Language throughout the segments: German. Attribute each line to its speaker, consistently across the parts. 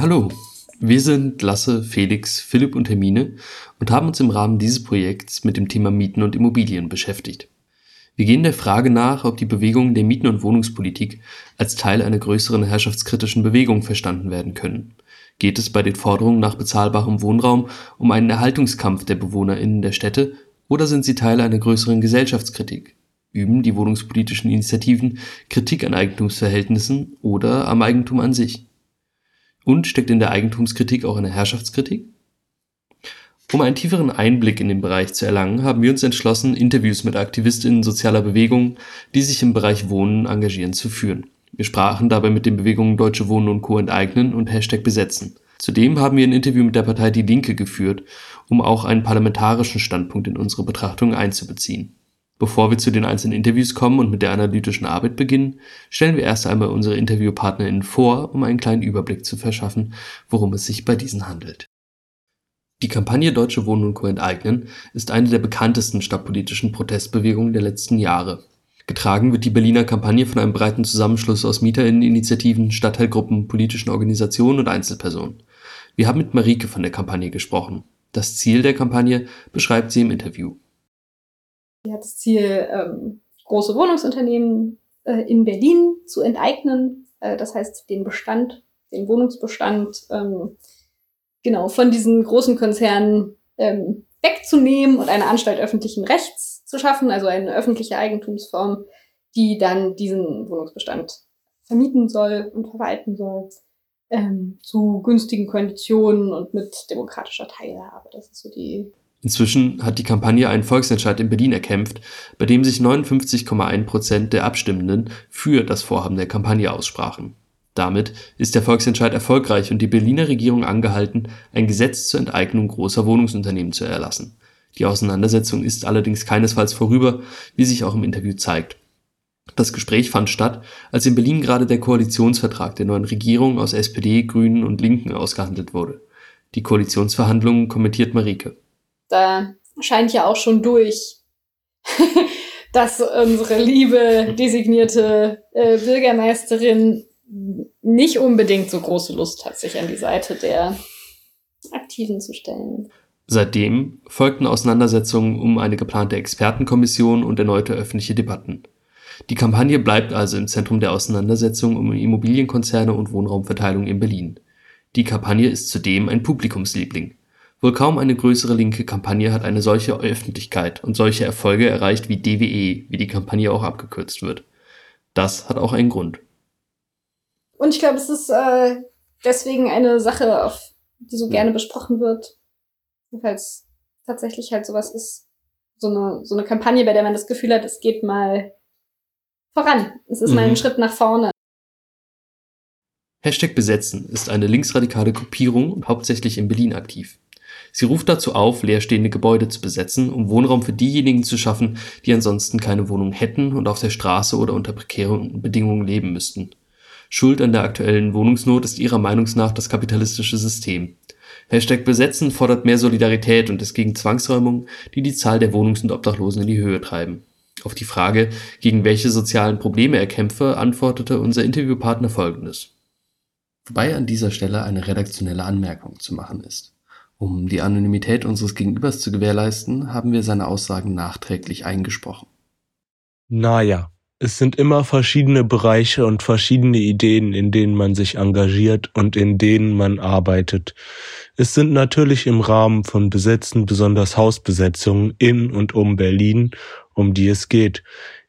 Speaker 1: Hallo, wir sind Lasse, Felix, Philipp und Hermine und haben uns im Rahmen dieses Projekts mit dem Thema Mieten und Immobilien beschäftigt. Wir gehen der Frage nach, ob die Bewegungen der Mieten- und Wohnungspolitik als Teil einer größeren herrschaftskritischen Bewegung verstanden werden können. Geht es bei den Forderungen nach bezahlbarem Wohnraum um einen Erhaltungskampf der BewohnerInnen der Städte oder sind sie Teil einer größeren Gesellschaftskritik? Üben die wohnungspolitischen Initiativen Kritik an Eigentumsverhältnissen oder am Eigentum an sich? Und steckt in der Eigentumskritik auch eine Herrschaftskritik? Um einen tieferen Einblick in den Bereich zu erlangen, haben wir uns entschlossen, Interviews mit Aktivistinnen sozialer Bewegungen, die sich im Bereich Wohnen engagieren, zu führen. Wir sprachen dabei mit den Bewegungen Deutsche Wohnen und Co. enteignen und Hashtag besetzen. Zudem haben wir ein Interview mit der Partei Die Linke geführt, um auch einen parlamentarischen Standpunkt in unsere Betrachtung einzubeziehen. Bevor wir zu den einzelnen Interviews kommen und mit der analytischen Arbeit beginnen, stellen wir erst einmal unsere InterviewpartnerInnen vor, um einen kleinen Überblick zu verschaffen, worum es sich bei diesen handelt. Die Kampagne Deutsche Wohnen und Co. enteignen ist eine der bekanntesten stadtpolitischen Protestbewegungen der letzten Jahre. Getragen wird die Berliner Kampagne von einem breiten Zusammenschluss aus MieterInneninitiativen, Stadtteilgruppen, politischen Organisationen und Einzelpersonen. Wir haben mit Marike von der Kampagne gesprochen. Das Ziel der Kampagne beschreibt sie im Interview.
Speaker 2: Sie hat das Ziel, ähm, große Wohnungsunternehmen äh, in Berlin zu enteignen. Äh, das heißt, den Bestand, den Wohnungsbestand, ähm, genau, von diesen großen Konzernen ähm, wegzunehmen und eine Anstalt öffentlichen Rechts zu schaffen, also eine öffentliche Eigentumsform, die dann diesen Wohnungsbestand vermieten soll und verwalten soll, ähm, zu günstigen Konditionen und mit demokratischer Teilhabe. Das ist so die
Speaker 1: Inzwischen hat die Kampagne einen Volksentscheid in Berlin erkämpft, bei dem sich 59,1 Prozent der Abstimmenden für das Vorhaben der Kampagne aussprachen. Damit ist der Volksentscheid erfolgreich und die Berliner Regierung angehalten, ein Gesetz zur Enteignung großer Wohnungsunternehmen zu erlassen. Die Auseinandersetzung ist allerdings keinesfalls vorüber, wie sich auch im Interview zeigt. Das Gespräch fand statt, als in Berlin gerade der Koalitionsvertrag der neuen Regierung aus SPD, Grünen und Linken ausgehandelt wurde. Die Koalitionsverhandlungen kommentiert Marike
Speaker 2: da scheint ja auch schon durch, dass unsere liebe designierte äh, Bürgermeisterin nicht unbedingt so große Lust hat, sich an die Seite der Aktiven zu stellen.
Speaker 1: Seitdem folgten Auseinandersetzungen um eine geplante Expertenkommission und erneute öffentliche Debatten. Die Kampagne bleibt also im Zentrum der Auseinandersetzung um Immobilienkonzerne und Wohnraumverteilung in Berlin. Die Kampagne ist zudem ein Publikumsliebling. Wohl kaum eine größere linke Kampagne hat eine solche Öffentlichkeit und solche Erfolge erreicht wie DWE, wie die Kampagne auch abgekürzt wird. Das hat auch einen Grund.
Speaker 2: Und ich glaube, es ist äh, deswegen eine Sache, auf die so gerne besprochen wird, weil es tatsächlich halt sowas ist, so eine, so eine Kampagne, bei der man das Gefühl hat, es geht mal voran. Es ist mhm. mal ein mhm. Schritt nach vorne.
Speaker 1: Hashtag Besetzen ist eine linksradikale Gruppierung hauptsächlich in Berlin aktiv. Sie ruft dazu auf, leerstehende Gebäude zu besetzen, um Wohnraum für diejenigen zu schaffen, die ansonsten keine Wohnung hätten und auf der Straße oder unter prekären Bedingungen leben müssten. Schuld an der aktuellen Wohnungsnot ist ihrer Meinung nach das kapitalistische System. Hashtag Besetzen fordert mehr Solidarität und ist gegen Zwangsräumungen, die die Zahl der Wohnungs- und Obdachlosen in die Höhe treiben. Auf die Frage, gegen welche sozialen Probleme er kämpfe, antwortete unser Interviewpartner folgendes. Wobei an dieser Stelle eine redaktionelle Anmerkung zu machen ist. Um die Anonymität unseres Gegenübers zu gewährleisten, haben wir seine Aussagen nachträglich eingesprochen.
Speaker 3: Naja, es sind immer verschiedene Bereiche und verschiedene Ideen, in denen man sich engagiert und in denen man arbeitet. Es sind natürlich im Rahmen von Besetzen, besonders Hausbesetzungen in und um Berlin, um die es geht.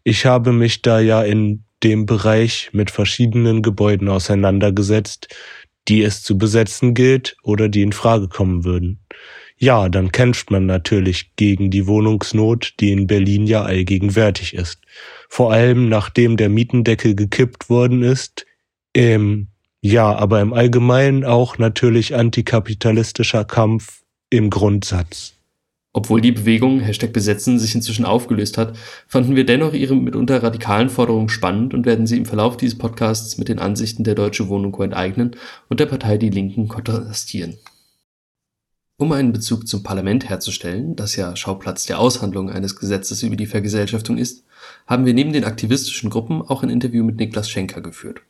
Speaker 3: Ich habe mich da ja in dem Bereich mit verschiedenen Gebäuden auseinandergesetzt, die es zu besetzen gilt oder die in Frage kommen würden. Ja, dann kämpft man natürlich gegen die Wohnungsnot, die in Berlin ja allgegenwärtig ist. Vor allem nachdem der Mietendeckel gekippt worden ist. Ähm, ja, aber im Allgemeinen auch natürlich antikapitalistischer Kampf im Grundsatz.
Speaker 1: Obwohl die Bewegung Hashtag Besetzen sich inzwischen aufgelöst hat, fanden wir dennoch ihre mitunter radikalen Forderungen spannend und werden sie im Verlauf dieses Podcasts mit den Ansichten der Deutsche Wohnung enteignen und der Partei Die Linken kontrastieren. Um einen Bezug zum Parlament herzustellen, das ja Schauplatz der Aushandlung eines Gesetzes über die Vergesellschaftung ist, haben wir neben den aktivistischen Gruppen auch ein Interview mit Niklas Schenker geführt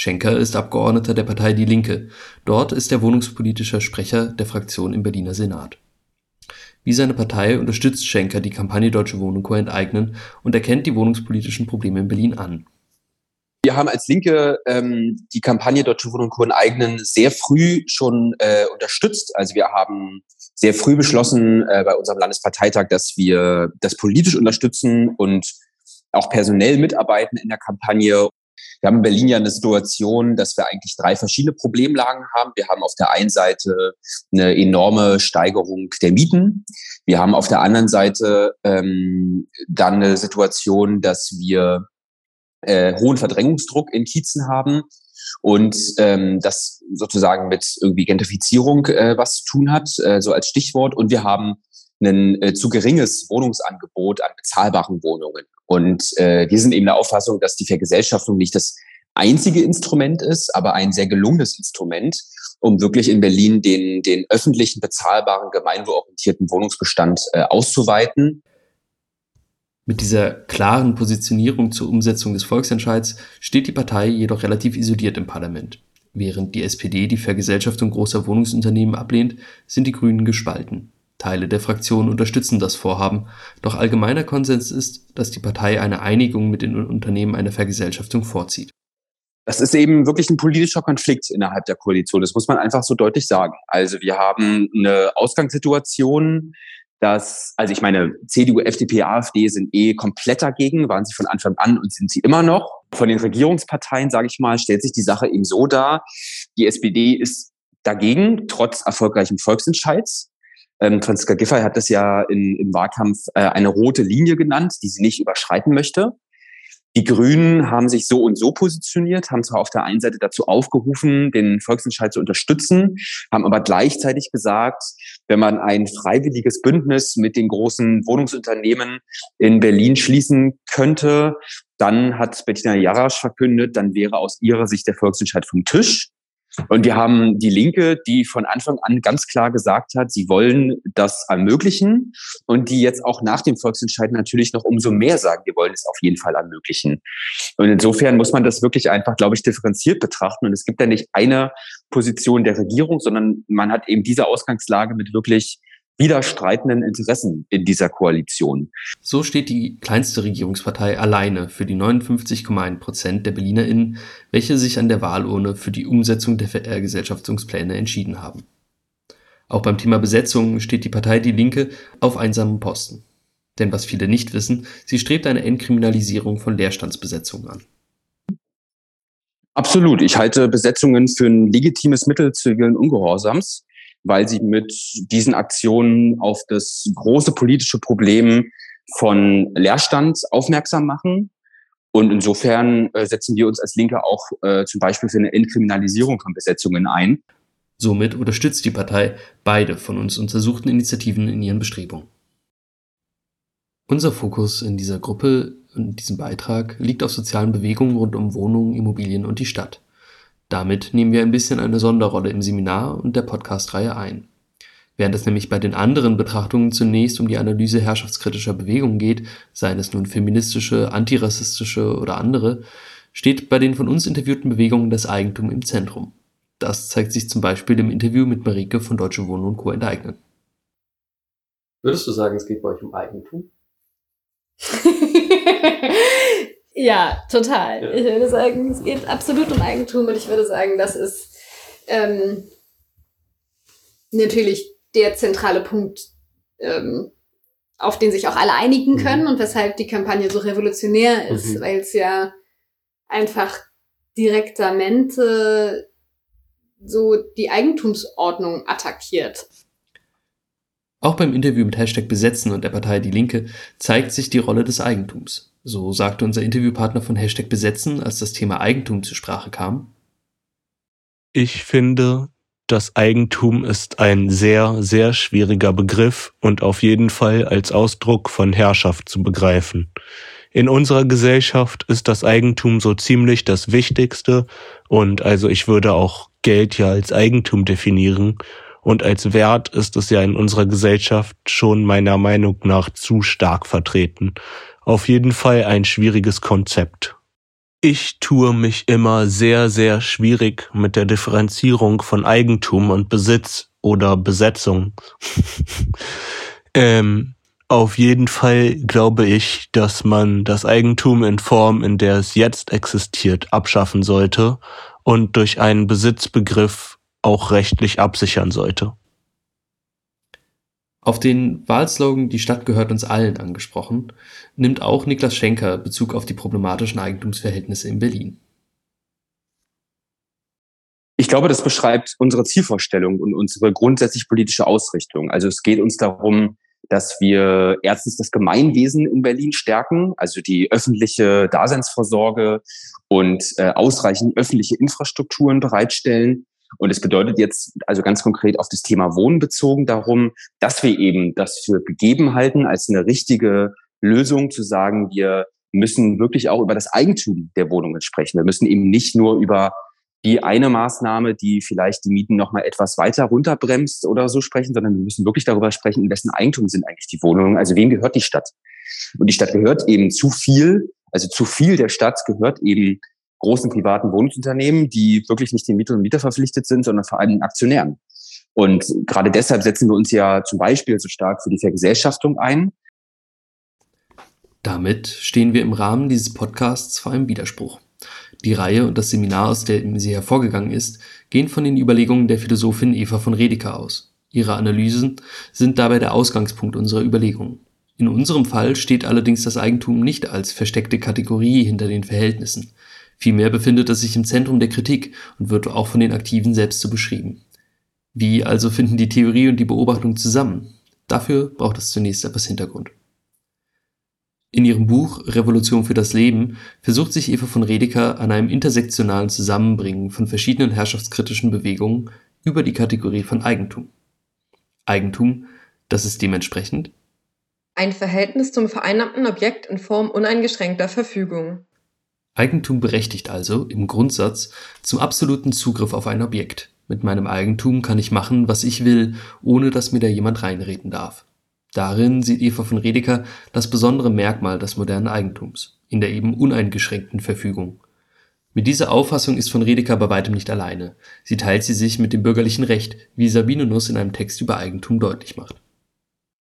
Speaker 1: Schenker ist Abgeordneter der Partei Die Linke. Dort ist er wohnungspolitischer Sprecher der Fraktion im Berliner Senat. Wie seine Partei unterstützt Schenker die Kampagne Deutsche Wohnung Co. enteignen und erkennt die wohnungspolitischen Probleme in Berlin an.
Speaker 4: Wir haben als Linke ähm, die Kampagne Deutsche Wohnung Co. enteignen sehr früh schon äh, unterstützt. Also wir haben sehr früh beschlossen äh, bei unserem Landesparteitag, dass wir das politisch unterstützen und auch personell mitarbeiten in der Kampagne. Wir haben in Berlin ja eine Situation, dass wir eigentlich drei verschiedene Problemlagen haben. Wir haben auf der einen Seite eine enorme Steigerung der Mieten. Wir haben auf der anderen Seite ähm, dann eine Situation, dass wir äh, hohen Verdrängungsdruck in Kiezen haben und ähm, das sozusagen mit irgendwie Gentrifizierung äh, was zu tun hat, äh, so als Stichwort. Und wir haben ein äh, zu geringes Wohnungsangebot an bezahlbaren Wohnungen. Und äh, wir sind eben der Auffassung, dass die Vergesellschaftung nicht das einzige Instrument ist, aber ein sehr gelungenes Instrument, um wirklich in Berlin den, den öffentlichen, bezahlbaren, gemeinwohlorientierten Wohnungsbestand äh, auszuweiten.
Speaker 1: Mit dieser klaren Positionierung zur Umsetzung des Volksentscheids steht die Partei jedoch relativ isoliert im Parlament. Während die SPD die Vergesellschaftung großer Wohnungsunternehmen ablehnt, sind die Grünen gespalten. Teile der Fraktion unterstützen das Vorhaben, doch allgemeiner Konsens ist, dass die Partei eine Einigung mit den Unternehmen einer Vergesellschaftung vorzieht.
Speaker 4: Das ist eben wirklich ein politischer Konflikt innerhalb der Koalition. Das muss man einfach so deutlich sagen. Also wir haben eine Ausgangssituation, dass, also ich meine, CDU, FDP, AfD sind eh komplett dagegen, waren sie von Anfang an und sind sie immer noch. Von den Regierungsparteien, sage ich mal, stellt sich die Sache eben so dar. Die SPD ist dagegen, trotz erfolgreichem Volksentscheids. Ähm, Franziska Giffey hat das ja in, im Wahlkampf äh, eine rote Linie genannt, die sie nicht überschreiten möchte. Die Grünen haben sich so und so positioniert, haben zwar auf der einen Seite dazu aufgerufen, den Volksentscheid zu unterstützen, haben aber gleichzeitig gesagt, wenn man ein freiwilliges Bündnis mit den großen Wohnungsunternehmen in Berlin schließen könnte, dann hat Bettina Jarasch verkündet, dann wäre aus ihrer Sicht der Volksentscheid vom Tisch. Und wir haben die Linke, die von Anfang an ganz klar gesagt hat, sie wollen das ermöglichen und die jetzt auch nach dem Volksentscheid natürlich noch umso mehr sagen, wir wollen es auf jeden Fall ermöglichen. Und insofern muss man das wirklich einfach, glaube ich, differenziert betrachten. Und es gibt ja nicht eine Position der Regierung, sondern man hat eben diese Ausgangslage mit wirklich widerstreitenden Interessen in dieser Koalition.
Speaker 1: So steht die kleinste Regierungspartei alleine für die 59,1 Prozent der BerlinerInnen, welche sich an der Wahlurne für die Umsetzung der Vergesellschaftungspläne entschieden haben. Auch beim Thema Besetzung steht die Partei Die Linke auf einsamen Posten. Denn was viele nicht wissen, sie strebt eine Entkriminalisierung von Leerstandsbesetzungen an.
Speaker 4: Absolut. Ich halte Besetzungen für ein legitimes Mittel zivilen Ungehorsams weil sie mit diesen Aktionen auf das große politische Problem von Leerstand aufmerksam machen. Und insofern äh, setzen wir uns als Linke auch äh, zum Beispiel für eine Entkriminalisierung von Besetzungen ein.
Speaker 1: Somit unterstützt die Partei beide von uns untersuchten Initiativen in ihren Bestrebungen. Unser Fokus in dieser Gruppe und diesem Beitrag liegt auf sozialen Bewegungen rund um Wohnungen, Immobilien und die Stadt. Damit nehmen wir ein bisschen eine Sonderrolle im Seminar und der Podcast-Reihe ein. Während es nämlich bei den anderen Betrachtungen zunächst um die Analyse herrschaftskritischer Bewegungen geht, seien es nun feministische, antirassistische oder andere, steht bei den von uns interviewten Bewegungen das Eigentum im Zentrum. Das zeigt sich zum Beispiel im Interview mit Marike von Deutsche Wohnen und Co. enteignen.
Speaker 5: Würdest du sagen, es geht bei euch um Eigentum?
Speaker 2: Ja, total. Ja. Ich würde sagen, es geht absolut um Eigentum und ich würde sagen, das ist ähm, natürlich der zentrale Punkt, ähm, auf den sich auch alle einigen mhm. können und weshalb die Kampagne so revolutionär ist, mhm. weil es ja einfach direktamente so die Eigentumsordnung attackiert.
Speaker 1: Auch beim Interview mit Hashtag Besetzen und der Partei Die Linke zeigt sich die Rolle des Eigentums. So sagte unser Interviewpartner von Hashtag Besetzen, als das Thema Eigentum zur Sprache kam.
Speaker 3: Ich finde, das Eigentum ist ein sehr, sehr schwieriger Begriff und auf jeden Fall als Ausdruck von Herrschaft zu begreifen. In unserer Gesellschaft ist das Eigentum so ziemlich das Wichtigste und also ich würde auch Geld ja als Eigentum definieren und als Wert ist es ja in unserer Gesellschaft schon meiner Meinung nach zu stark vertreten auf jeden Fall ein schwieriges Konzept. Ich tue mich immer sehr, sehr schwierig mit der Differenzierung von Eigentum und Besitz oder Besetzung. ähm, auf jeden Fall glaube ich, dass man das Eigentum in Form, in der es jetzt existiert, abschaffen sollte und durch einen Besitzbegriff auch rechtlich absichern sollte.
Speaker 1: Auf den Wahlslogan Die Stadt gehört uns allen angesprochen, nimmt auch Niklas Schenker Bezug auf die problematischen Eigentumsverhältnisse in Berlin.
Speaker 4: Ich glaube, das beschreibt unsere Zielvorstellung und unsere grundsätzlich politische Ausrichtung. Also es geht uns darum, dass wir erstens das Gemeinwesen in Berlin stärken, also die öffentliche Daseinsvorsorge und äh, ausreichend öffentliche Infrastrukturen bereitstellen. Und es bedeutet jetzt also ganz konkret auf das Thema Wohnen bezogen darum, dass wir eben das für gegeben halten, als eine richtige Lösung zu sagen, wir müssen wirklich auch über das Eigentum der Wohnungen sprechen. Wir müssen eben nicht nur über die eine Maßnahme, die vielleicht die Mieten noch mal etwas weiter runterbremst oder so sprechen, sondern wir müssen wirklich darüber sprechen, in wessen Eigentum sind eigentlich die Wohnungen, also wem gehört die Stadt? Und die Stadt gehört eben zu viel, also zu viel der Stadt gehört eben großen privaten Wohnungsunternehmen, die wirklich nicht den Mieter und Mieter verpflichtet sind, sondern vor allem den Aktionären. Und gerade deshalb setzen wir uns ja zum Beispiel so stark für die Vergesellschaftung ein.
Speaker 1: Damit stehen wir im Rahmen dieses Podcasts vor einem Widerspruch. Die Reihe und das Seminar, aus dem sie hervorgegangen ist, gehen von den Überlegungen der Philosophin Eva von Redeker aus. Ihre Analysen sind dabei der Ausgangspunkt unserer Überlegungen. In unserem Fall steht allerdings das Eigentum nicht als versteckte Kategorie hinter den Verhältnissen. Vielmehr befindet es sich im Zentrum der Kritik und wird auch von den Aktiven selbst so beschrieben. Wie also finden die Theorie und die Beobachtung zusammen? Dafür braucht es zunächst etwas Hintergrund. In ihrem Buch Revolution für das Leben versucht sich Eva von Redeker an einem intersektionalen Zusammenbringen von verschiedenen herrschaftskritischen Bewegungen über die Kategorie von Eigentum. Eigentum, das ist dementsprechend
Speaker 6: ein Verhältnis zum vereinnahmten Objekt in Form uneingeschränkter Verfügung.
Speaker 1: Eigentum berechtigt also im Grundsatz zum absoluten Zugriff auf ein Objekt. Mit meinem Eigentum kann ich machen, was ich will, ohne dass mir da jemand reinreden darf. Darin sieht Eva von Redeker das besondere Merkmal des modernen Eigentums, in der eben uneingeschränkten Verfügung. Mit dieser Auffassung ist von Redeker bei weitem nicht alleine. Sie teilt sie sich mit dem bürgerlichen Recht, wie Sabine Nuss in einem Text über Eigentum deutlich macht.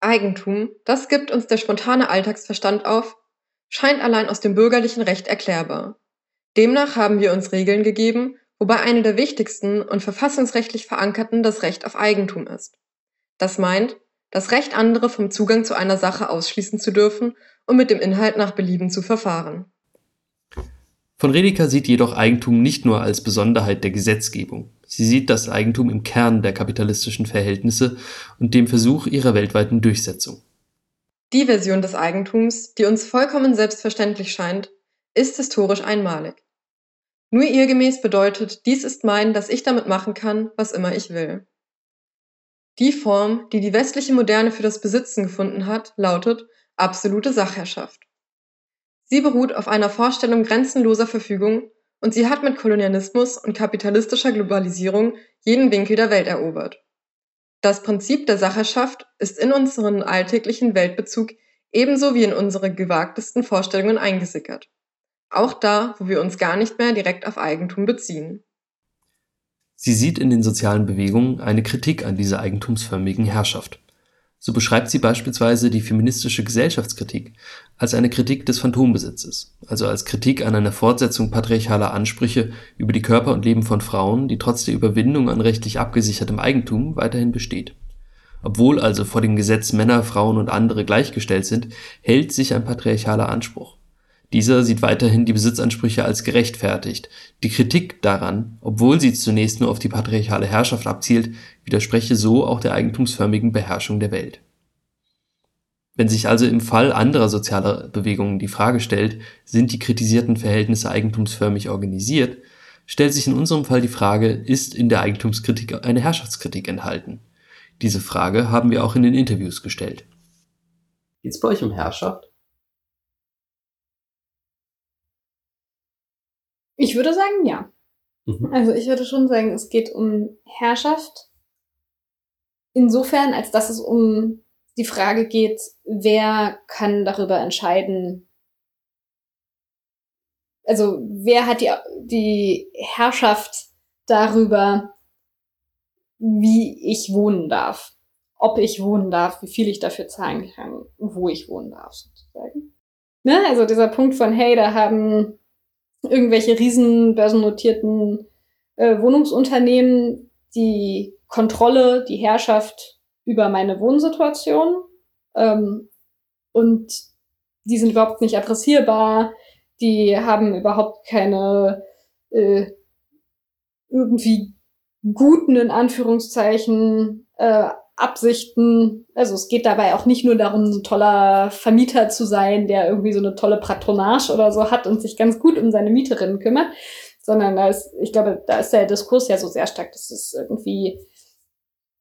Speaker 6: Eigentum, das gibt uns der spontane Alltagsverstand auf, scheint allein aus dem bürgerlichen Recht erklärbar. Demnach haben wir uns Regeln gegeben, wobei eine der wichtigsten und verfassungsrechtlich verankerten das Recht auf Eigentum ist. Das meint, das Recht, andere vom Zugang zu einer Sache ausschließen zu dürfen und mit dem Inhalt nach Belieben zu verfahren.
Speaker 1: Von Redeker sieht jedoch Eigentum nicht nur als Besonderheit der Gesetzgebung. Sie sieht das Eigentum im Kern der kapitalistischen Verhältnisse und dem Versuch ihrer weltweiten Durchsetzung.
Speaker 6: Die Version des Eigentums, die uns vollkommen selbstverständlich scheint, ist historisch einmalig. Nur ihr gemäß bedeutet, dies ist mein, dass ich damit machen kann, was immer ich will. Die Form, die die westliche Moderne für das Besitzen gefunden hat, lautet absolute Sachherrschaft. Sie beruht auf einer Vorstellung grenzenloser Verfügung und sie hat mit Kolonialismus und kapitalistischer Globalisierung jeden Winkel der Welt erobert. Das Prinzip der Sachherrschaft ist in unseren alltäglichen Weltbezug ebenso wie in unsere gewagtesten Vorstellungen eingesickert. Auch da, wo wir uns gar nicht mehr direkt auf Eigentum beziehen.
Speaker 1: Sie sieht in den sozialen Bewegungen eine Kritik an dieser eigentumsförmigen Herrschaft. So beschreibt sie beispielsweise die feministische Gesellschaftskritik als eine Kritik des Phantombesitzes, also als Kritik an einer Fortsetzung patriarchaler Ansprüche über die Körper und Leben von Frauen, die trotz der Überwindung an rechtlich abgesichertem Eigentum weiterhin besteht. Obwohl also vor dem Gesetz Männer, Frauen und andere gleichgestellt sind, hält sich ein patriarchaler Anspruch. Dieser sieht weiterhin die Besitzansprüche als gerechtfertigt. Die Kritik daran, obwohl sie zunächst nur auf die patriarchale Herrschaft abzielt, widerspreche so auch der eigentumsförmigen Beherrschung der Welt. Wenn sich also im Fall anderer sozialer Bewegungen die Frage stellt, sind die kritisierten Verhältnisse eigentumsförmig organisiert, stellt sich in unserem Fall die Frage, ist in der Eigentumskritik eine Herrschaftskritik enthalten? Diese Frage haben wir auch in den Interviews gestellt.
Speaker 5: Geht es bei euch um Herrschaft?
Speaker 2: Ich würde sagen, ja. Mhm. Also ich würde schon sagen, es geht um Herrschaft. Insofern, als dass es um die Frage geht, wer kann darüber entscheiden, also wer hat die, die Herrschaft darüber, wie ich wohnen darf, ob ich wohnen darf, wie viel ich dafür zahlen kann, wo ich wohnen darf, sozusagen. Ne? Also dieser Punkt von, hey, da haben irgendwelche riesen börsennotierten äh, Wohnungsunternehmen die Kontrolle, die Herrschaft über meine Wohnsituation ähm, und die sind überhaupt nicht adressierbar, die haben überhaupt keine äh, irgendwie guten, in Anführungszeichen, äh, Absichten. Also es geht dabei auch nicht nur darum, ein toller Vermieter zu sein, der irgendwie so eine tolle Patronage oder so hat und sich ganz gut um seine Mieterinnen kümmert, sondern da ist, ich glaube, da ist der Diskurs ja so sehr stark, dass es irgendwie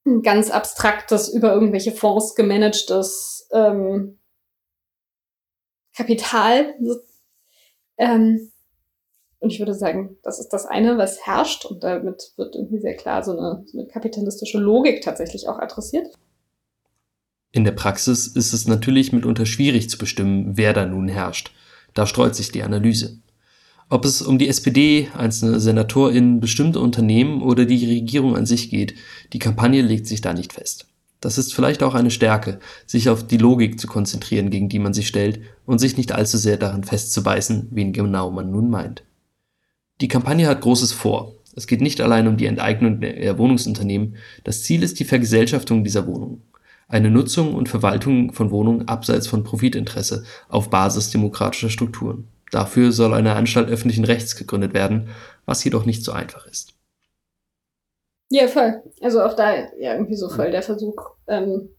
Speaker 2: ein ganz abstraktes, über irgendwelche Fonds gemanagtes ähm, Kapital. Ähm, und ich würde sagen, das ist das eine, was herrscht. Und damit wird irgendwie sehr klar so eine, so eine kapitalistische Logik tatsächlich auch adressiert.
Speaker 1: In der Praxis ist es natürlich mitunter schwierig zu bestimmen, wer da nun herrscht. Da streut sich die Analyse. Ob es um die SPD, einzelne SenatorInnen, bestimmte Unternehmen oder die Regierung an sich geht, die Kampagne legt sich da nicht fest. Das ist vielleicht auch eine Stärke, sich auf die Logik zu konzentrieren, gegen die man sich stellt, und sich nicht allzu sehr daran festzubeißen, wen genau man nun meint. Die Kampagne hat Großes vor. Es geht nicht allein um die Enteignung der Wohnungsunternehmen, das Ziel ist die Vergesellschaftung dieser Wohnungen. Eine Nutzung und Verwaltung von Wohnungen abseits von Profitinteresse auf Basis demokratischer Strukturen. Dafür soll eine Anstalt öffentlichen Rechts gegründet werden, was jedoch nicht so einfach ist.
Speaker 2: Ja, voll. Also auch da ja irgendwie so voll der Versuch, ähm,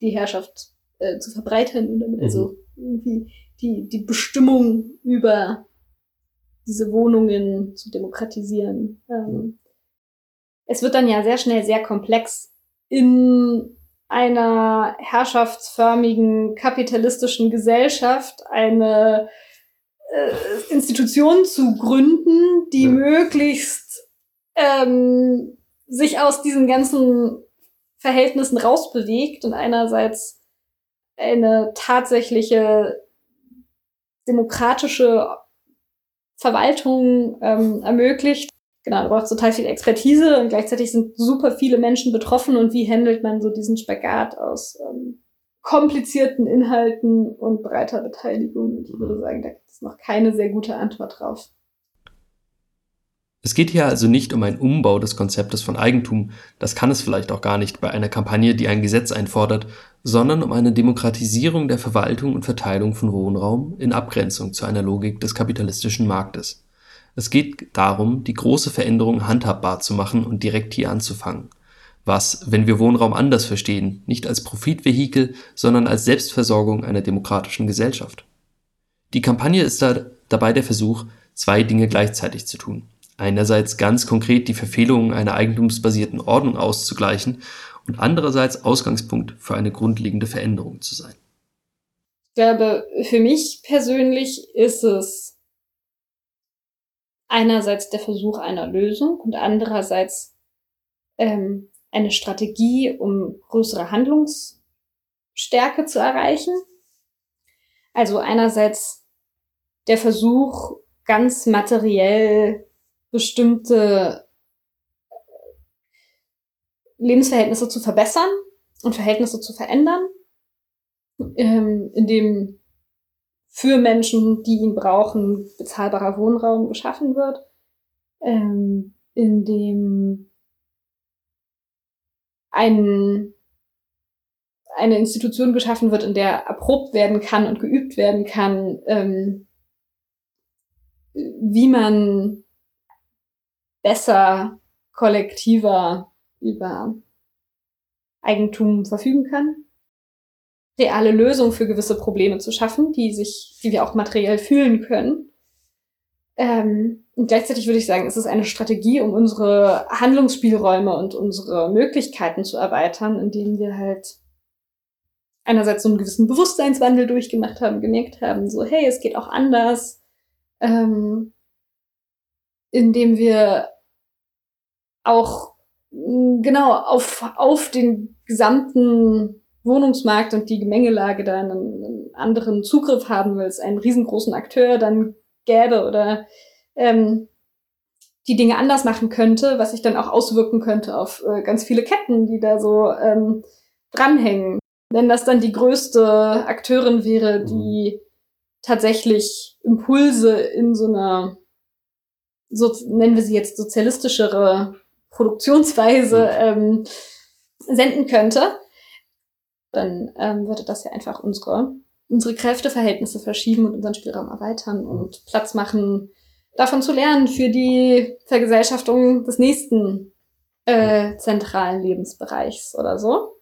Speaker 2: die Herrschaft äh, zu verbreitern und damit also mhm. irgendwie die, die Bestimmung über diese Wohnungen zu demokratisieren. Ähm, es wird dann ja sehr schnell sehr komplex in einer herrschaftsförmigen kapitalistischen Gesellschaft eine äh, Institution zu gründen, die ja. möglichst ähm, sich aus diesen ganzen Verhältnissen rausbewegt und einerseits eine tatsächliche demokratische Verwaltung ähm, ermöglicht. Genau, du brauchst total viel Expertise und gleichzeitig sind super viele Menschen betroffen und wie handelt man so diesen Spagat aus ähm, komplizierten Inhalten und breiter Beteiligung? Ich würde sagen, da gibt es noch keine sehr gute Antwort drauf.
Speaker 1: Es geht hier also nicht um einen Umbau des Konzeptes von Eigentum, das kann es vielleicht auch gar nicht bei einer Kampagne, die ein Gesetz einfordert, sondern um eine Demokratisierung der Verwaltung und Verteilung von Wohnraum in Abgrenzung zu einer Logik des kapitalistischen Marktes. Es geht darum, die große Veränderung handhabbar zu machen und direkt hier anzufangen. Was, wenn wir Wohnraum anders verstehen, nicht als Profitvehikel, sondern als Selbstversorgung einer demokratischen Gesellschaft. Die Kampagne ist da dabei der Versuch, zwei Dinge gleichzeitig zu tun einerseits ganz konkret die Verfehlungen einer eigentumsbasierten Ordnung auszugleichen und andererseits Ausgangspunkt für eine grundlegende Veränderung zu sein.
Speaker 2: Ich glaube, für mich persönlich ist es einerseits der Versuch einer Lösung und andererseits ähm, eine Strategie, um größere Handlungsstärke zu erreichen. Also einerseits der Versuch, ganz materiell bestimmte Lebensverhältnisse zu verbessern und Verhältnisse zu verändern, ähm, indem für Menschen, die ihn brauchen, bezahlbarer Wohnraum geschaffen wird, ähm, indem ein, eine Institution geschaffen wird, in der erprobt werden kann und geübt werden kann, ähm, wie man besser, kollektiver über Eigentum verfügen kann. Reale Lösungen für gewisse Probleme zu schaffen, die sich, die wir auch materiell fühlen können. Ähm, und gleichzeitig würde ich sagen, es ist eine Strategie, um unsere Handlungsspielräume und unsere Möglichkeiten zu erweitern, indem wir halt einerseits so einen gewissen Bewusstseinswandel durchgemacht haben, gemerkt haben, so, hey, es geht auch anders. Ähm, indem wir auch mm, genau auf, auf den gesamten Wohnungsmarkt und die Gemengelage da einen, einen anderen Zugriff haben, weil es einen riesengroßen Akteur dann gäbe oder ähm, die Dinge anders machen könnte, was sich dann auch auswirken könnte auf äh, ganz viele Ketten, die da so ähm, dranhängen. Wenn das dann die größte Akteurin wäre, die tatsächlich Impulse in so einer, so nennen wir sie jetzt sozialistischere Produktionsweise ähm, senden könnte, dann ähm, würde das ja einfach unsere, unsere Kräfteverhältnisse verschieben und unseren Spielraum erweitern und Platz machen, davon zu lernen für die Vergesellschaftung des nächsten äh, zentralen Lebensbereichs oder so.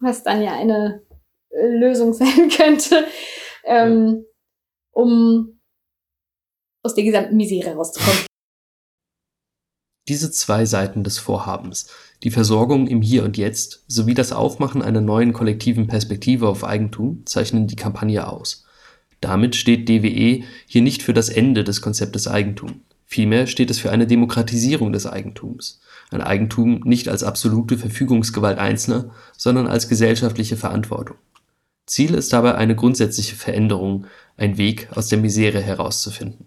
Speaker 2: Was dann ja eine äh, Lösung sein könnte, ähm, um aus der gesamten Misere rauszukommen.
Speaker 1: Diese zwei Seiten des Vorhabens, die Versorgung im Hier und Jetzt sowie das Aufmachen einer neuen kollektiven Perspektive auf Eigentum, zeichnen die Kampagne aus. Damit steht DWE hier nicht für das Ende des Konzeptes Eigentum. Vielmehr steht es für eine Demokratisierung des Eigentums. Ein Eigentum nicht als absolute Verfügungsgewalt Einzelner, sondern als gesellschaftliche Verantwortung. Ziel ist dabei eine grundsätzliche Veränderung, ein Weg aus der Misere herauszufinden.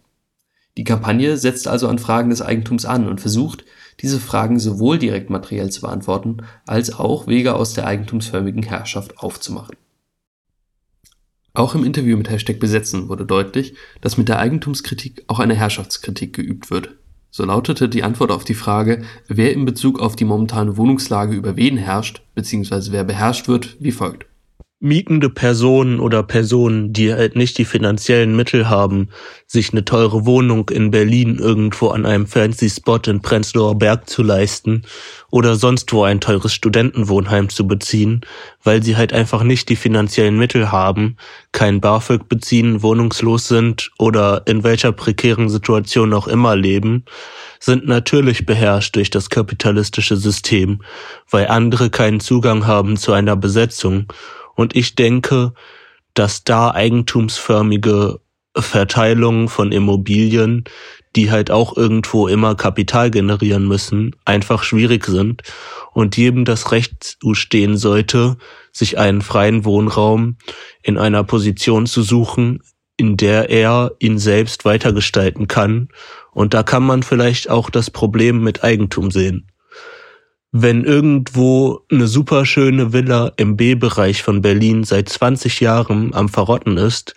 Speaker 1: Die Kampagne setzt also an Fragen des Eigentums an und versucht, diese Fragen sowohl direkt materiell zu beantworten, als auch Wege aus der eigentumsförmigen Herrschaft aufzumachen. Auch im Interview mit Hashtag Besetzen wurde deutlich, dass mit der Eigentumskritik auch eine Herrschaftskritik geübt wird. So lautete die Antwort auf die Frage, wer in Bezug auf die momentane Wohnungslage über wen herrscht bzw. wer beherrscht wird, wie folgt
Speaker 3: mietende Personen oder Personen, die halt nicht die finanziellen Mittel haben, sich eine teure Wohnung in Berlin irgendwo an einem fancy Spot in Prenzlauer Berg zu leisten oder sonst wo ein teures Studentenwohnheim zu beziehen, weil sie halt einfach nicht die finanziellen Mittel haben, kein BAföG beziehen, wohnungslos sind oder in welcher prekären Situation auch immer leben, sind natürlich beherrscht durch das kapitalistische System, weil andere keinen Zugang haben zu einer Besetzung und ich denke, dass da eigentumsförmige Verteilungen von Immobilien, die halt auch irgendwo immer Kapital generieren müssen, einfach schwierig sind und jedem das Recht zustehen sollte, sich einen freien Wohnraum in einer Position zu suchen, in der er ihn selbst weitergestalten kann. Und da kann man vielleicht auch das Problem mit Eigentum sehen wenn irgendwo eine super schöne Villa im B-Bereich von Berlin seit 20 Jahren am Verrotten ist,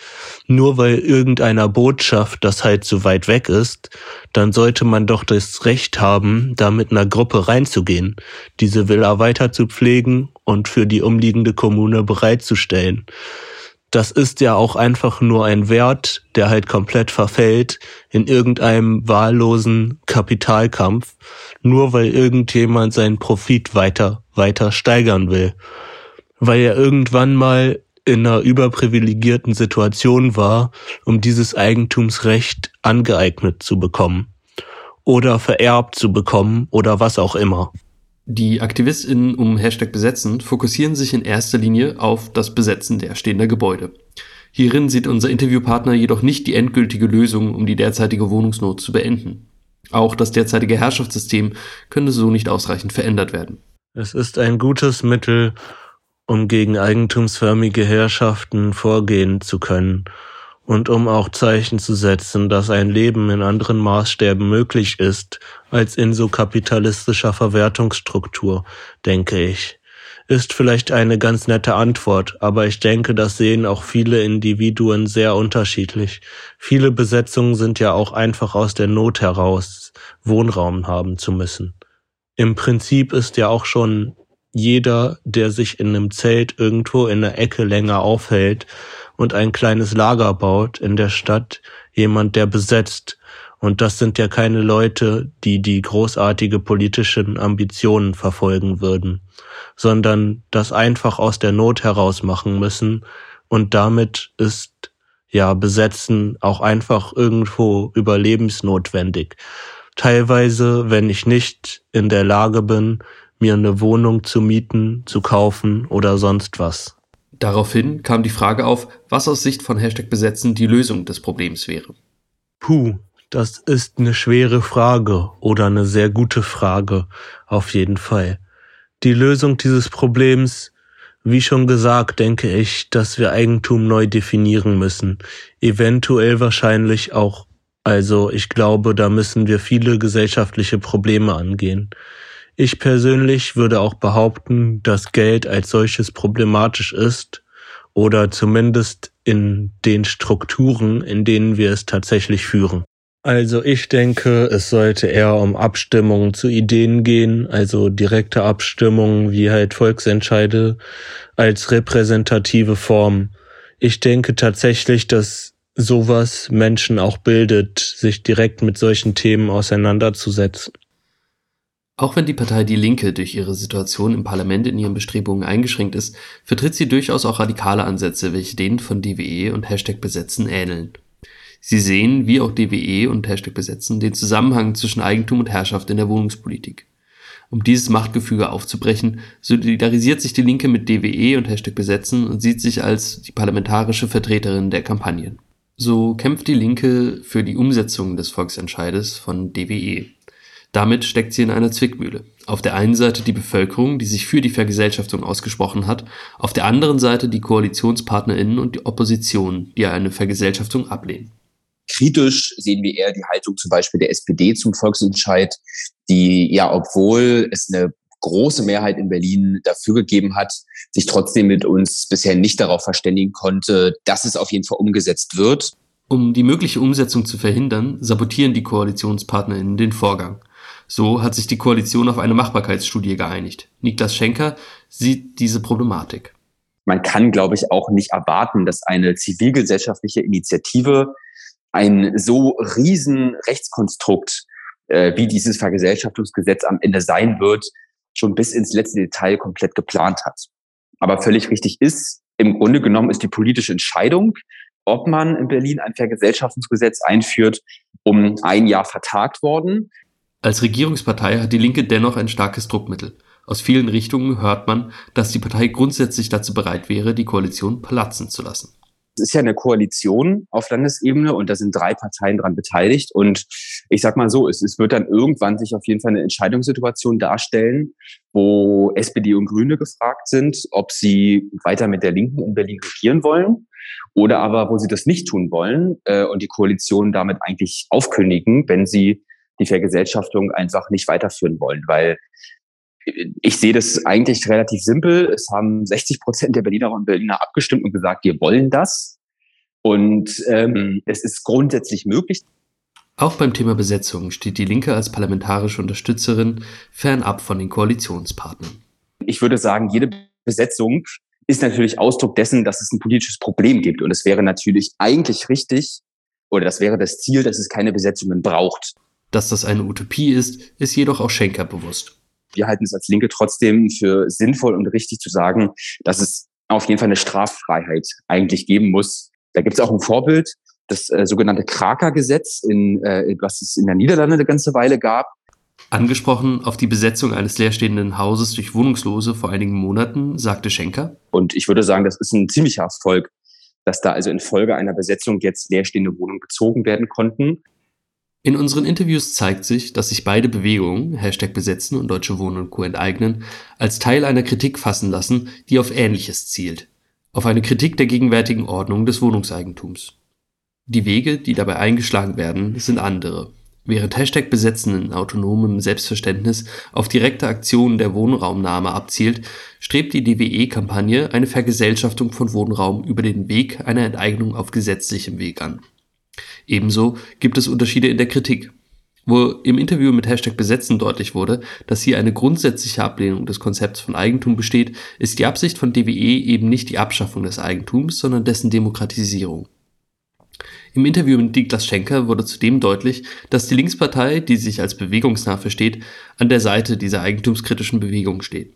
Speaker 3: nur weil irgendeiner Botschaft das halt zu weit weg ist, dann sollte man doch das Recht haben, da mit einer Gruppe reinzugehen, diese Villa weiter zu pflegen und für die umliegende Kommune bereitzustellen das ist ja auch einfach nur ein Wert, der halt komplett verfällt in irgendeinem wahllosen Kapitalkampf, nur weil irgendjemand seinen Profit weiter, weiter steigern will. Weil er irgendwann mal in einer überprivilegierten Situation war, um dieses Eigentumsrecht angeeignet zu bekommen oder vererbt zu bekommen oder was auch immer.
Speaker 1: Die AktivistInnen um Hashtag Besetzen fokussieren sich in erster Linie auf das Besetzen der stehender Gebäude. Hierin sieht unser Interviewpartner jedoch nicht die endgültige Lösung, um die derzeitige Wohnungsnot zu beenden. Auch das derzeitige Herrschaftssystem könnte so nicht ausreichend verändert werden.
Speaker 3: Es ist ein gutes Mittel, um gegen eigentumsförmige Herrschaften vorgehen zu können und um auch Zeichen zu setzen, dass ein Leben in anderen Maßstäben möglich ist als in so kapitalistischer Verwertungsstruktur, denke ich. Ist vielleicht eine ganz nette Antwort, aber ich denke, das sehen auch viele Individuen sehr unterschiedlich. Viele Besetzungen sind ja auch einfach aus der Not heraus, Wohnraum haben zu müssen. Im Prinzip ist ja auch schon jeder, der sich in einem Zelt irgendwo in der Ecke länger aufhält, und ein kleines Lager baut in der Stadt, jemand, der besetzt. Und das sind ja keine Leute, die die großartige politischen Ambitionen verfolgen würden, sondern das einfach aus der Not heraus machen müssen. Und damit ist ja Besetzen auch einfach irgendwo überlebensnotwendig. Teilweise, wenn ich nicht in der Lage bin, mir eine Wohnung zu mieten, zu kaufen oder sonst was.
Speaker 1: Daraufhin kam die Frage auf, was aus Sicht von Hashtag Besetzen die Lösung des Problems wäre.
Speaker 3: Puh, das ist eine schwere Frage oder eine sehr gute Frage, auf jeden Fall. Die Lösung dieses Problems Wie schon gesagt, denke ich, dass wir Eigentum neu definieren müssen. Eventuell wahrscheinlich auch. Also ich glaube, da müssen wir viele gesellschaftliche Probleme angehen. Ich persönlich würde auch behaupten, dass Geld als solches problematisch ist oder zumindest in den Strukturen, in denen wir es tatsächlich führen. Also ich denke, es sollte eher um Abstimmungen zu Ideen gehen, also direkte Abstimmungen wie halt Volksentscheide als repräsentative Form. Ich denke tatsächlich, dass sowas Menschen auch bildet, sich direkt mit solchen Themen auseinanderzusetzen.
Speaker 1: Auch wenn die Partei Die Linke durch ihre Situation im Parlament in ihren Bestrebungen eingeschränkt ist, vertritt sie durchaus auch radikale Ansätze, welche denen von DWE und Hashtag Besetzen ähneln. Sie sehen, wie auch DWE und Hashtag Besetzen, den Zusammenhang zwischen Eigentum und Herrschaft in der Wohnungspolitik. Um dieses Machtgefüge aufzubrechen, solidarisiert sich die Linke mit DWE und Hashtag Besetzen und sieht sich als die parlamentarische Vertreterin der Kampagnen. So kämpft die Linke für die Umsetzung des Volksentscheides von DWE. Damit steckt sie in einer Zwickmühle. Auf der einen Seite die Bevölkerung, die sich für die Vergesellschaftung ausgesprochen hat, auf der anderen Seite die KoalitionspartnerInnen und die Opposition, die eine Vergesellschaftung ablehnen.
Speaker 4: Kritisch sehen wir eher die Haltung zum Beispiel der SPD zum Volksentscheid, die ja, obwohl es eine große Mehrheit in Berlin dafür gegeben hat, sich trotzdem mit uns bisher nicht darauf verständigen konnte, dass es auf jeden Fall umgesetzt wird.
Speaker 1: Um die mögliche Umsetzung zu verhindern, sabotieren die KoalitionspartnerInnen den Vorgang. So hat sich die Koalition auf eine Machbarkeitsstudie geeinigt. Niklas Schenker sieht diese Problematik.
Speaker 4: Man kann, glaube ich, auch nicht erwarten, dass eine zivilgesellschaftliche Initiative ein so riesen Rechtskonstrukt, äh, wie dieses Vergesellschaftungsgesetz am Ende sein wird, schon bis ins letzte Detail komplett geplant hat. Aber völlig richtig ist, im Grunde genommen ist die politische Entscheidung, ob man in Berlin ein Vergesellschaftungsgesetz einführt, um ein Jahr vertagt worden.
Speaker 1: Als Regierungspartei hat die Linke dennoch ein starkes Druckmittel. Aus vielen Richtungen hört man, dass die Partei grundsätzlich dazu bereit wäre, die Koalition platzen zu lassen.
Speaker 4: Es ist ja eine Koalition auf Landesebene und da sind drei Parteien dran beteiligt. Und ich sag mal so, es, es wird dann irgendwann sich auf jeden Fall eine Entscheidungssituation darstellen, wo SPD und Grüne gefragt sind, ob sie weiter mit der Linken in Berlin regieren wollen oder aber wo sie das nicht tun wollen äh, und die Koalition damit eigentlich aufkündigen, wenn sie die Vergesellschaftung einfach nicht weiterführen wollen, weil ich sehe das eigentlich relativ simpel. Es haben 60 Prozent der Berlinerinnen und Berliner abgestimmt und gesagt, wir wollen das. Und ähm, es ist grundsätzlich möglich.
Speaker 1: Auch beim Thema Besetzung steht die Linke als parlamentarische Unterstützerin fernab von den Koalitionspartnern.
Speaker 4: Ich würde sagen, jede Besetzung ist natürlich Ausdruck dessen, dass es ein politisches Problem gibt. Und es wäre natürlich eigentlich richtig, oder das wäre das Ziel, dass es keine Besetzungen braucht.
Speaker 1: Dass das eine Utopie ist, ist jedoch auch Schenker bewusst
Speaker 4: wir halten es als Linke trotzdem für sinnvoll und richtig zu sagen, dass es auf jeden Fall eine Straffreiheit eigentlich geben muss. Da gibt es auch ein Vorbild, das äh, sogenannte Kraker-Gesetz, äh, was es in der Niederlande eine ganze Weile gab.
Speaker 1: Angesprochen auf die Besetzung eines leerstehenden Hauses durch Wohnungslose vor einigen Monaten, sagte Schenker.
Speaker 4: Und ich würde sagen, das ist ein ziemlicher Erfolg, dass da also infolge einer Besetzung jetzt leerstehende Wohnungen bezogen werden konnten.
Speaker 1: In unseren Interviews zeigt sich, dass sich beide Bewegungen Hashtag Besetzen und Deutsche Wohnen und Co. enteignen als Teil einer Kritik fassen lassen, die auf Ähnliches zielt: auf eine Kritik der gegenwärtigen Ordnung des Wohnungseigentums. Die Wege, die dabei eingeschlagen werden, sind andere. Während Hashtag Besetzen in autonomem Selbstverständnis auf direkte Aktionen der Wohnraumnahme abzielt, strebt die DWE-Kampagne eine Vergesellschaftung von Wohnraum über den Weg einer Enteignung auf gesetzlichem Weg an Ebenso gibt es Unterschiede in der Kritik. Wo im Interview mit Hashtag Besetzen deutlich wurde, dass hier eine grundsätzliche Ablehnung des Konzepts von Eigentum besteht, ist die Absicht von DWE eben nicht die Abschaffung des Eigentums, sondern dessen Demokratisierung. Im Interview mit Niklas Schenker wurde zudem deutlich, dass die Linkspartei, die sich als bewegungsnah versteht, an der Seite dieser eigentumskritischen Bewegung steht.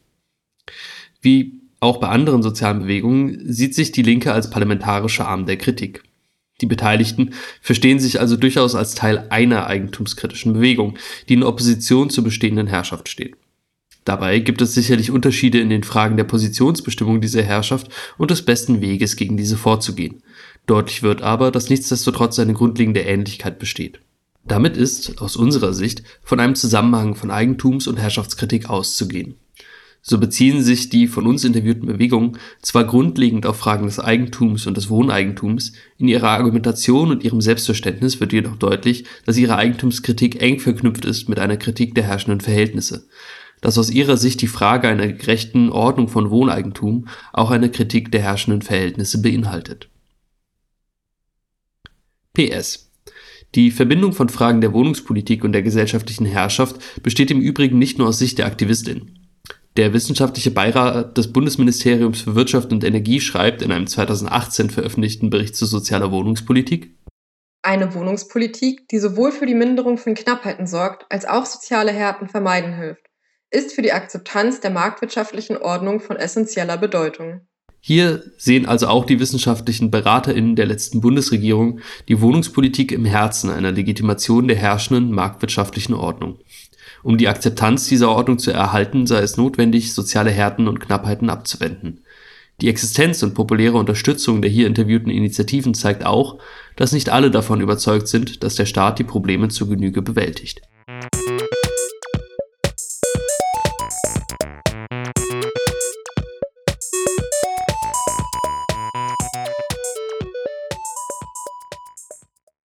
Speaker 1: Wie auch bei anderen sozialen Bewegungen sieht sich die Linke als parlamentarischer Arm der Kritik. Die Beteiligten verstehen sich also durchaus als Teil einer eigentumskritischen Bewegung, die in Opposition zur bestehenden Herrschaft steht. Dabei gibt es sicherlich Unterschiede in den Fragen der Positionsbestimmung dieser Herrschaft und des besten Weges, gegen diese vorzugehen. Deutlich wird aber, dass nichtsdestotrotz eine grundlegende Ähnlichkeit besteht. Damit ist, aus unserer Sicht, von einem Zusammenhang von Eigentums- und Herrschaftskritik auszugehen. So beziehen sich die von uns interviewten Bewegungen zwar grundlegend auf Fragen des Eigentums und des Wohneigentums, in ihrer Argumentation und ihrem Selbstverständnis wird jedoch deutlich, dass ihre Eigentumskritik eng verknüpft ist mit einer Kritik der herrschenden Verhältnisse, dass aus ihrer Sicht die Frage einer gerechten Ordnung von Wohneigentum auch eine Kritik der herrschenden Verhältnisse beinhaltet. PS die Verbindung von Fragen der Wohnungspolitik und der gesellschaftlichen Herrschaft besteht im Übrigen nicht nur aus Sicht der Aktivistin. Der wissenschaftliche Beirat des Bundesministeriums für Wirtschaft und Energie schreibt in einem 2018 veröffentlichten Bericht zu sozialer Wohnungspolitik,
Speaker 6: Eine Wohnungspolitik, die sowohl für die Minderung von Knappheiten sorgt, als auch soziale Härten vermeiden hilft, ist für die Akzeptanz der marktwirtschaftlichen Ordnung von essentieller Bedeutung.
Speaker 1: Hier sehen also auch die wissenschaftlichen BeraterInnen der letzten Bundesregierung die Wohnungspolitik im Herzen einer Legitimation der herrschenden marktwirtschaftlichen Ordnung. Um die Akzeptanz dieser Ordnung zu erhalten, sei es notwendig, soziale Härten und Knappheiten abzuwenden. Die Existenz und populäre Unterstützung der hier interviewten Initiativen zeigt auch, dass nicht alle davon überzeugt sind, dass der Staat die Probleme zur Genüge bewältigt